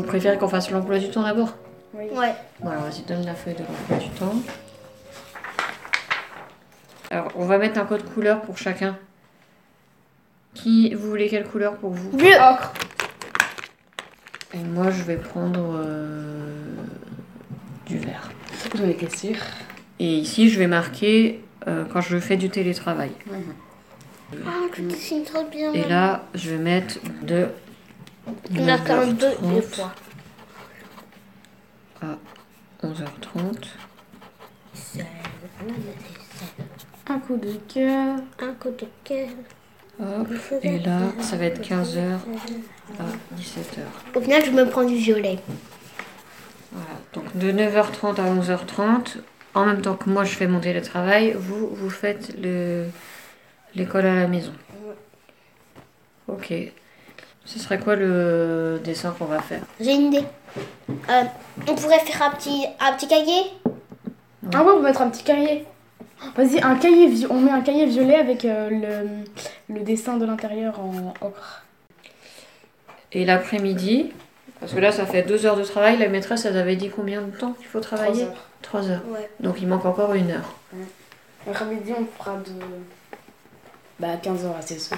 préférez qu'on fasse l'emploi du temps d'abord Oui. Ouais. Bon, alors vas-y, donne la feuille de l'emploi du temps. Alors, on va mettre un code couleur pour chacun. Qui, vous voulez quelle couleur pour vous Bleu. Ocre. Et moi, je vais prendre euh, du vert. J'en étais sûre. Et ici, je vais marquer euh, quand je fais du télétravail. Ah, tu dessines trop bien. Et là, je vais mettre de On a quand même deux, 9h30 deux fois. à 11h30. Un coup de cœur. Un coup de cœur. Hop. Et là, ça va être 15h à 17h. Au final, je me prends du violet. Voilà. Donc de 9h30 à 11h30, en même temps que moi je fais mon télétravail, vous, vous faites le- l'école à la maison. Ok. Ce serait quoi le dessin qu'on va faire J'ai une idée. Euh, on pourrait faire un petit, un petit cahier Ah ouais, on peut mettre un petit cahier. Vas-y, un cahier on met un cahier violet avec euh, le, le dessin de l'intérieur en ocre. Et l'après-midi, parce que là ça fait deux heures de travail, la maîtresse elle avait dit combien de temps qu'il faut travailler Trois heures. Trois heures. Ouais. Donc il manque encore une heure. L'après-midi, on fera de bah, 15h à 16h.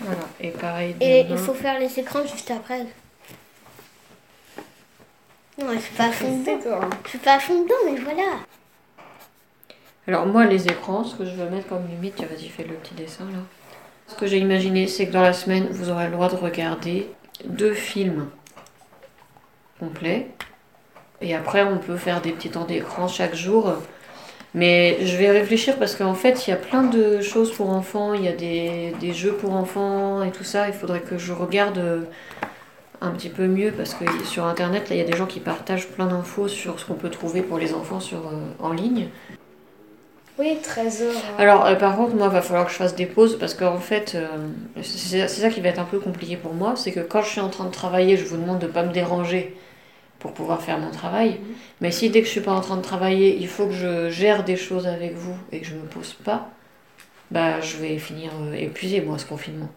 Voilà. Et pareil. Et demain. il faut faire les écrans juste après. Non, je suis pas à fond dedans. Toi. hein. Je suis pas à fond dedans, mais voilà. Alors moi les écrans, ce que je veux mettre comme limite, tiens, vas-y fais le petit dessin là. Ce que j'ai imaginé, c'est que dans la semaine, vous aurez le droit de regarder deux films complets. Et après, on peut faire des petits temps d'écran chaque jour. Mais je vais réfléchir parce qu'en fait, il y a plein de choses pour enfants. Il y a des, des jeux pour enfants et tout ça. Il faudrait que je regarde euh, un petit peu mieux parce que sur Internet, là, il y a des gens qui partagent plein d'infos sur ce qu'on peut trouver pour les enfants sur, euh, en ligne. Oui, 13h. Alors, euh, par contre, moi, va falloir que je fasse des pauses parce qu'en fait, euh, c'est c'est ça qui va être un peu compliqué pour moi. C'est que quand je suis en train de travailler, je vous demande de ne pas me déranger pour pouvoir faire mon travail. Mais si dès que je suis pas en train de travailler, il faut que je gère des choses avec vous et que je me pose pas, bah, je vais finir euh, épuisée, moi, ce confinement.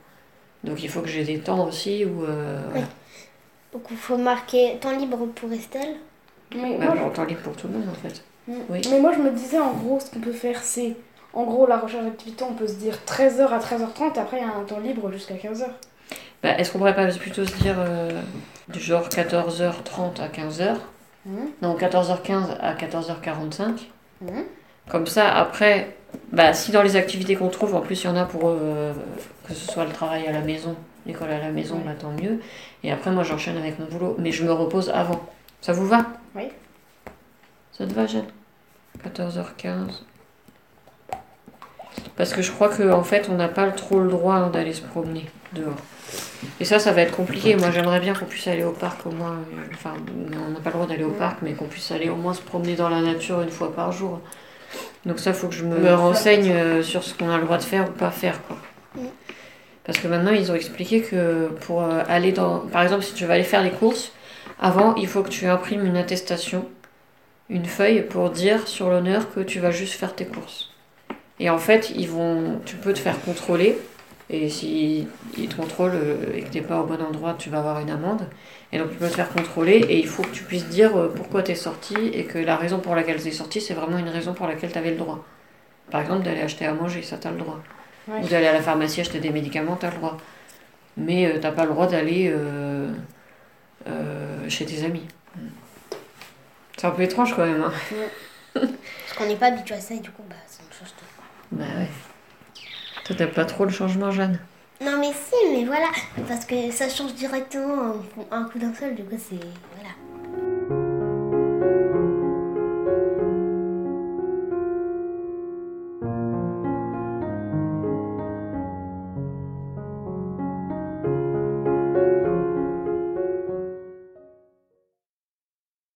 Donc, il faut que j'ai des temps aussi où. euh, Oui. Donc il faut marquer temps libre pour Estelle. Mais, bah, moi, bon, temps libre pour tout le monde, en fait. je... oui. mais moi, je me disais, en gros, ce qu'on peut faire, c'est. En gros, la recherche d'activité, on peut se dire 13h à 13h30, et après, il y a un temps libre jusqu'à 15h. Bah, Est-ce qu'on pourrait pas plutôt se dire euh, du genre 14h30 à 15h Mhm. Non, 14h15 à 14h45. Mhm. Comme ça, après, bah, si dans les activités qu'on trouve, en plus il y en a pour euh, que ce soit le travail à la maison, l'école à la maison, bah, tant mieux. Et après, moi j'enchaîne avec mon boulot, mais je me repose avant. Ça vous va? Oui. Ça te va, Jeanne? 14h15. Parce que je crois qu'en en fait, on n'a pas trop le droit hein, d'aller se promener dehors. Et ça, ça va être compliqué. Moi, j'aimerais bien qu'on puisse aller au parc au moins. euh, Enfin, on n'a pas le droit d'aller au parc, mais qu'on puisse aller au moins se promener dans la nature une fois par jour. Donc ça, faut que je me, me renseigne euh, sur ce qu'on a le droit de faire ou pas faire, quoi. Parce que maintenant, ils ont expliqué que pour euh, aller dans... Par exemple, si tu vas aller faire les courses, avant, il faut que tu imprimes une attestation, une feuille pour dire sur l'honneur que tu vas juste faire tes courses. Et en fait, ils vont, tu peux te faire contrôler. Et si ils te contrôlent euh, et que t'es pas au bon endroit, tu vas avoir une amende. Et donc tu peux te faire contrôler et il faut que tu puisses dire euh, pourquoi t'es sorti et que la raison pour laquelle t'es sorti, c'est vraiment une raison pour laquelle t'avais le droit. Par exemple, d'aller acheter à manger, ça t'as le droit. Ouais. Ou d'aller à la pharmacie acheter des médicaments, t'as le droit. Mais euh, t'as pas le droit d'aller euh, euh, chez tes amis. C'est un peu étrange quand même. hein. Parce qu'on n'est pas habitué à ça et du coup, bah, ça me change tout. Bah ouais. Toi, pas trop le changement, Jeanne? Non, mais si, mais voilà. Parce que ça change directement un, un coup d'un seul, du coup, c'est